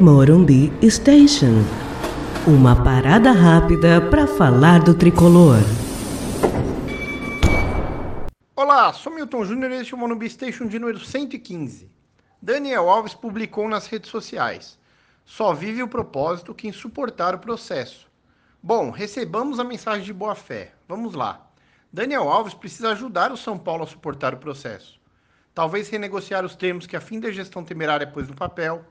Morumbi Station. Uma parada rápida para falar do tricolor. Olá, sou Milton Júnior e este é o Morumbi Station de número 115. Daniel Alves publicou nas redes sociais: Só vive o propósito quem suportar o processo. Bom, recebamos a mensagem de boa fé. Vamos lá. Daniel Alves precisa ajudar o São Paulo a suportar o processo. Talvez renegociar os termos que a fim da gestão temerária pôs no papel,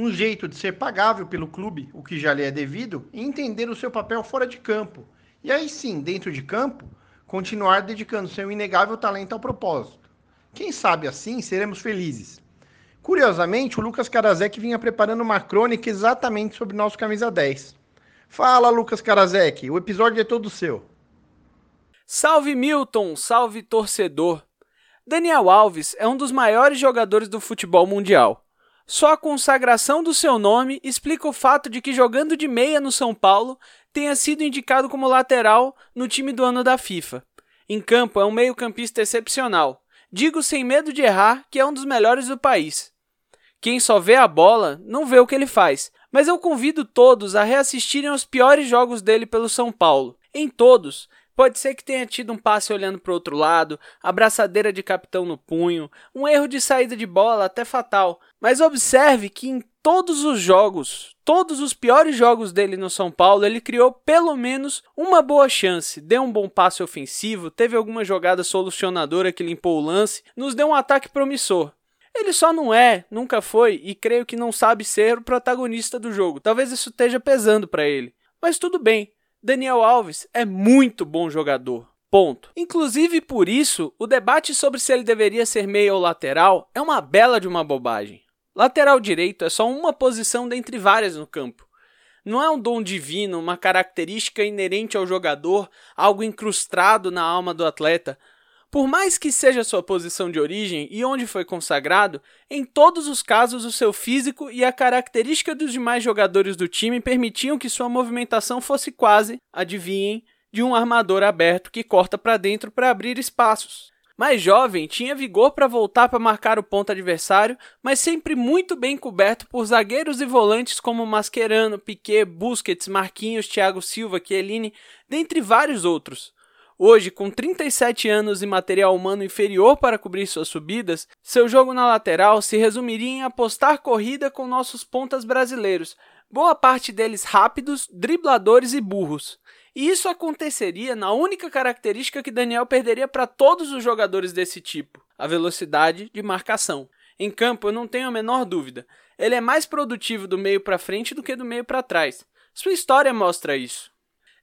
um jeito de ser pagável pelo clube, o que já lhe é devido, e entender o seu papel fora de campo. E aí sim, dentro de campo, continuar dedicando seu inegável talento ao propósito. Quem sabe assim seremos felizes. Curiosamente, o Lucas Karasek vinha preparando uma crônica exatamente sobre nosso camisa 10. Fala, Lucas Karasek, o episódio é todo seu. Salve Milton, salve torcedor. Daniel Alves é um dos maiores jogadores do futebol mundial. Só a consagração do seu nome explica o fato de que, jogando de meia no São Paulo, tenha sido indicado como lateral no time do ano da FIFA. Em campo, é um meio-campista excepcional. Digo sem medo de errar que é um dos melhores do país. Quem só vê a bola não vê o que ele faz, mas eu convido todos a reassistirem os piores jogos dele pelo São Paulo. Em todos, Pode ser que tenha tido um passe olhando para o outro lado, abraçadeira de capitão no punho, um erro de saída de bola até fatal. Mas observe que em todos os jogos, todos os piores jogos dele no São Paulo, ele criou pelo menos uma boa chance, deu um bom passe ofensivo, teve alguma jogada solucionadora que limpou o lance, nos deu um ataque promissor. Ele só não é, nunca foi e creio que não sabe ser o protagonista do jogo. Talvez isso esteja pesando para ele. Mas tudo bem, Daniel Alves é muito bom jogador. Ponto. Inclusive por isso, o debate sobre se ele deveria ser meia ou lateral é uma bela de uma bobagem. Lateral direito é só uma posição dentre várias no campo. Não é um dom divino, uma característica inerente ao jogador, algo incrustado na alma do atleta, por mais que seja sua posição de origem e onde foi consagrado, em todos os casos o seu físico e a característica dos demais jogadores do time permitiam que sua movimentação fosse quase, adivinhem, de um armador aberto que corta para dentro para abrir espaços. Mais jovem, tinha vigor para voltar para marcar o ponto adversário, mas sempre muito bem coberto por zagueiros e volantes como Mascherano, Piquet, Busquets, Marquinhos, Thiago Silva, Chiellini, dentre vários outros. Hoje, com 37 anos e material humano inferior para cobrir suas subidas, seu jogo na lateral se resumiria em apostar corrida com nossos pontas brasileiros, boa parte deles rápidos, dribladores e burros. E isso aconteceria na única característica que Daniel perderia para todos os jogadores desse tipo: a velocidade de marcação. Em campo, eu não tenho a menor dúvida. Ele é mais produtivo do meio para frente do que do meio para trás. Sua história mostra isso.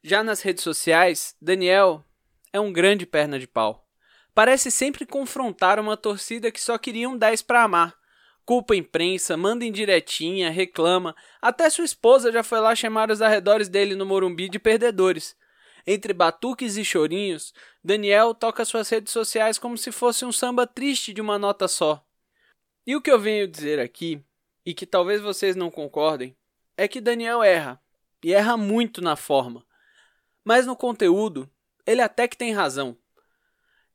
Já nas redes sociais, Daniel é um grande perna de pau. Parece sempre confrontar uma torcida que só queria um 10 para amar. Culpa a imprensa, manda indiretinha, reclama. Até sua esposa já foi lá chamar os arredores dele no Morumbi de perdedores. Entre batuques e chorinhos, Daniel toca suas redes sociais como se fosse um samba triste de uma nota só. E o que eu venho dizer aqui, e que talvez vocês não concordem, é que Daniel erra, e erra muito na forma. Mas no conteúdo, ele até que tem razão.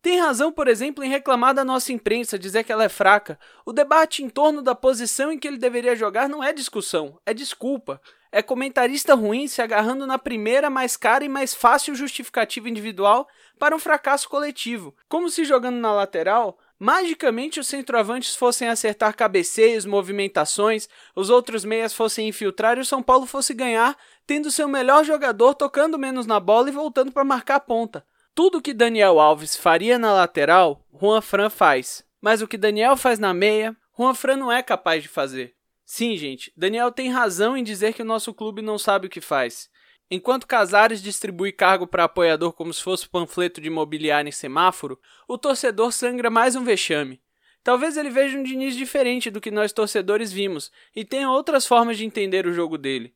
Tem razão, por exemplo, em reclamar da nossa imprensa, dizer que ela é fraca. O debate em torno da posição em que ele deveria jogar não é discussão, é desculpa. É comentarista ruim se agarrando na primeira, mais cara e mais fácil justificativa individual para um fracasso coletivo. Como se jogando na lateral, magicamente os centroavantes fossem acertar cabeceios, movimentações, os outros meias fossem infiltrar e o São Paulo fosse ganhar, tendo seu melhor jogador tocando menos na bola e voltando para marcar a ponta. Tudo que Daniel Alves faria na lateral, Juan Fran faz. Mas o que Daniel faz na meia, Juan Fran não é capaz de fazer. Sim, gente, Daniel tem razão em dizer que o nosso clube não sabe o que faz. Enquanto Casares distribui cargo para apoiador como se fosse panfleto de imobiliário em semáforo, o torcedor sangra mais um vexame. Talvez ele veja um Diniz diferente do que nós torcedores vimos e tenha outras formas de entender o jogo dele.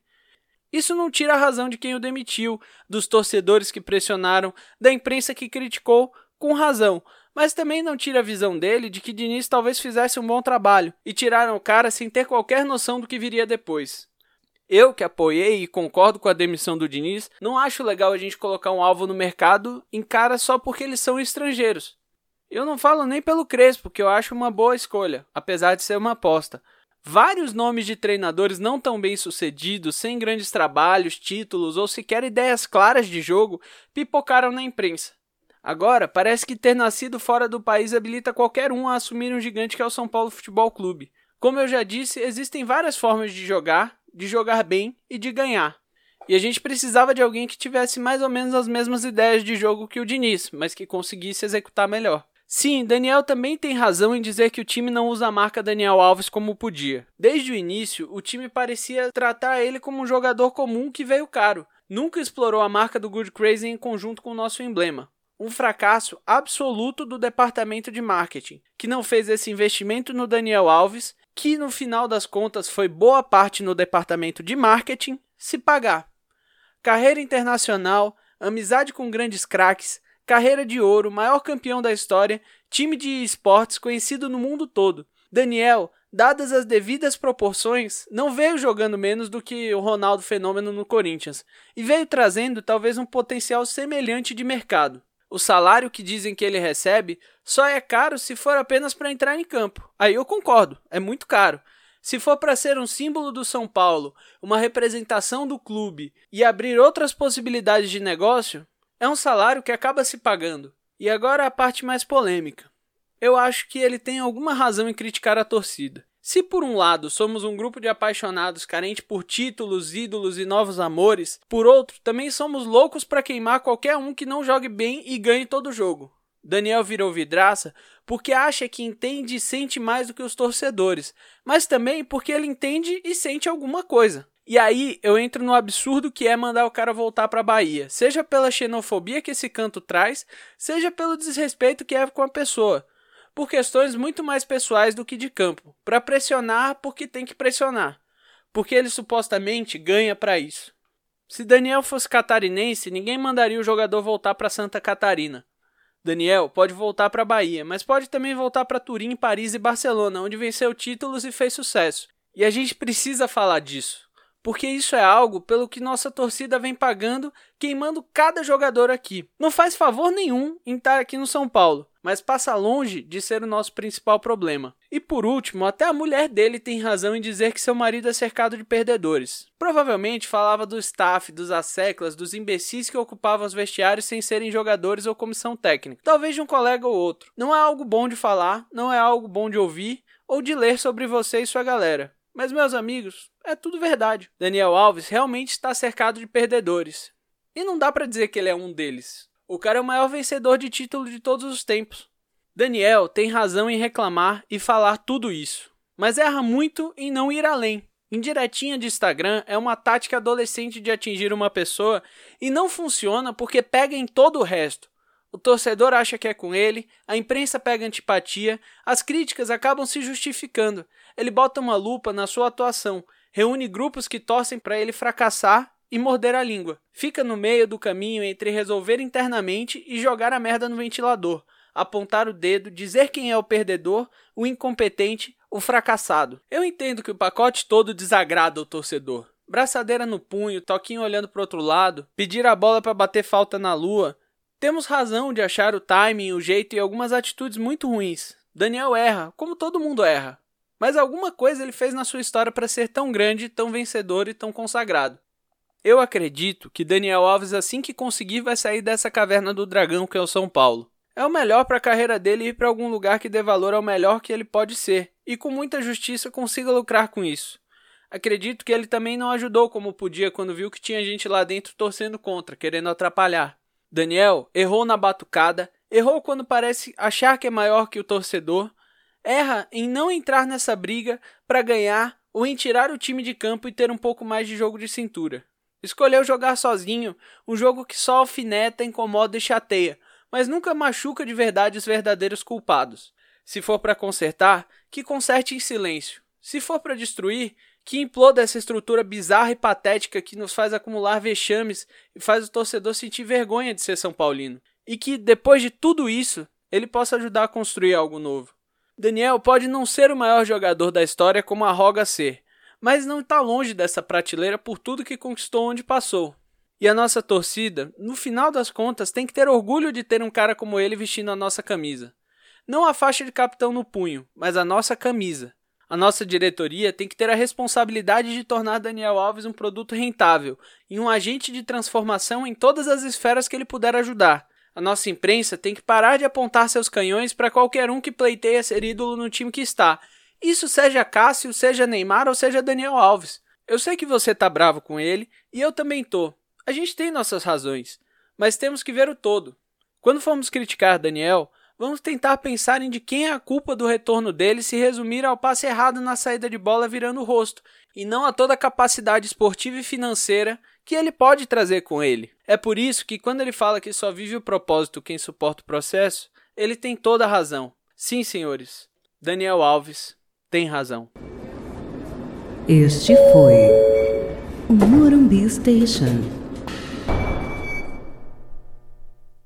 Isso não tira a razão de quem o demitiu, dos torcedores que pressionaram, da imprensa que criticou, com razão, mas também não tira a visão dele de que Diniz talvez fizesse um bom trabalho e tiraram o cara sem ter qualquer noção do que viria depois. Eu, que apoiei e concordo com a demissão do Diniz, não acho legal a gente colocar um alvo no mercado em cara só porque eles são estrangeiros. Eu não falo nem pelo Crespo, que eu acho uma boa escolha, apesar de ser uma aposta. Vários nomes de treinadores não tão bem sucedidos, sem grandes trabalhos, títulos ou sequer ideias claras de jogo, pipocaram na imprensa. Agora, parece que ter nascido fora do país habilita qualquer um a assumir um gigante que é o São Paulo Futebol Clube. Como eu já disse, existem várias formas de jogar, de jogar bem e de ganhar. E a gente precisava de alguém que tivesse mais ou menos as mesmas ideias de jogo que o Diniz, mas que conseguisse executar melhor. Sim, Daniel também tem razão em dizer que o time não usa a marca Daniel Alves como podia. Desde o início, o time parecia tratar ele como um jogador comum que veio caro. Nunca explorou a marca do Good Crazy em conjunto com o nosso emblema. Um fracasso absoluto do departamento de marketing, que não fez esse investimento no Daniel Alves, que no final das contas foi boa parte no departamento de marketing, se pagar. Carreira internacional, amizade com grandes craques, carreira de ouro, maior campeão da história, time de esportes conhecido no mundo todo. Daniel, dadas as devidas proporções, não veio jogando menos do que o Ronaldo Fenômeno no Corinthians e veio trazendo talvez um potencial semelhante de mercado. O salário que dizem que ele recebe só é caro se for apenas para entrar em campo. Aí eu concordo, é muito caro. Se for para ser um símbolo do São Paulo, uma representação do clube e abrir outras possibilidades de negócio, é um salário que acaba se pagando. E agora a parte mais polêmica. Eu acho que ele tem alguma razão em criticar a torcida. Se por um lado somos um grupo de apaixonados carente por títulos, ídolos e novos amores, por outro, também somos loucos para queimar qualquer um que não jogue bem e ganhe todo o jogo. Daniel virou vidraça porque acha que entende e sente mais do que os torcedores, mas também porque ele entende e sente alguma coisa. E aí eu entro no absurdo que é mandar o cara voltar para Bahia, seja pela xenofobia que esse canto traz, seja pelo desrespeito que é com a pessoa, por questões muito mais pessoais do que de campo, para pressionar porque tem que pressionar, porque ele supostamente ganha para isso. Se Daniel fosse catarinense, ninguém mandaria o jogador voltar para Santa Catarina. Daniel pode voltar para Bahia, mas pode também voltar para Turim, Paris e Barcelona, onde venceu títulos e fez sucesso. E a gente precisa falar disso porque isso é algo pelo que nossa torcida vem pagando, queimando cada jogador aqui. Não faz favor nenhum em estar aqui no São Paulo, mas passa longe de ser o nosso principal problema. E por último, até a mulher dele tem razão em dizer que seu marido é cercado de perdedores. Provavelmente falava do staff, dos asseclas, dos imbecis que ocupavam os vestiários sem serem jogadores ou comissão técnica. Talvez de um colega ou outro. Não é algo bom de falar, não é algo bom de ouvir ou de ler sobre você e sua galera. Mas, meus amigos, é tudo verdade. Daniel Alves realmente está cercado de perdedores. E não dá para dizer que ele é um deles. O cara é o maior vencedor de título de todos os tempos. Daniel tem razão em reclamar e falar tudo isso, mas erra muito em não ir além. Indiretinha de Instagram é uma tática adolescente de atingir uma pessoa e não funciona porque pega em todo o resto. O torcedor acha que é com ele, a imprensa pega antipatia, as críticas acabam se justificando. Ele bota uma lupa na sua atuação, reúne grupos que torcem para ele fracassar e morder a língua. Fica no meio do caminho entre resolver internamente e jogar a merda no ventilador, apontar o dedo, dizer quem é o perdedor, o incompetente, o fracassado. Eu entendo que o pacote todo desagrada o torcedor. Braçadeira no punho, toquinho olhando para outro lado, pedir a bola para bater falta na lua, temos razão de achar o timing, o jeito e algumas atitudes muito ruins. Daniel erra, como todo mundo erra. Mas alguma coisa ele fez na sua história para ser tão grande, tão vencedor e tão consagrado. Eu acredito que Daniel Alves, assim que conseguir, vai sair dessa caverna do dragão que é o São Paulo. É o melhor para a carreira dele ir para algum lugar que dê valor ao melhor que ele pode ser e com muita justiça consiga lucrar com isso. Acredito que ele também não ajudou como podia quando viu que tinha gente lá dentro torcendo contra, querendo atrapalhar. Daniel errou na batucada, errou quando parece achar que é maior que o torcedor, erra em não entrar nessa briga para ganhar ou em tirar o time de campo e ter um pouco mais de jogo de cintura. Escolheu jogar sozinho, um jogo que só alfineta, incomoda e chateia, mas nunca machuca de verdade os verdadeiros culpados. Se for para consertar, que conserte em silêncio. Se for para destruir, que imploda essa estrutura bizarra e patética que nos faz acumular vexames e faz o torcedor sentir vergonha de ser São Paulino. E que, depois de tudo isso, ele possa ajudar a construir algo novo. Daniel pode não ser o maior jogador da história como a Roga ser, mas não está longe dessa prateleira por tudo que conquistou onde passou. E a nossa torcida, no final das contas, tem que ter orgulho de ter um cara como ele vestindo a nossa camisa. Não a faixa de capitão no punho, mas a nossa camisa A nossa diretoria tem que ter a responsabilidade de tornar Daniel Alves um produto rentável e um agente de transformação em todas as esferas que ele puder ajudar. A nossa imprensa tem que parar de apontar seus canhões para qualquer um que pleiteia ser ídolo no time que está. Isso seja Cássio, seja Neymar ou seja Daniel Alves. Eu sei que você tá bravo com ele e eu também tô. A gente tem nossas razões, mas temos que ver o todo. Quando formos criticar Daniel, vamos tentar pensar em de quem é a culpa do retorno dele se resumir ao passe errado na saída de bola virando o rosto, e não a toda a capacidade esportiva e financeira que ele pode trazer com ele. É por isso que quando ele fala que só vive o propósito quem suporta o processo, ele tem toda a razão. Sim, senhores, Daniel Alves tem razão. Este foi o Morumbi Station.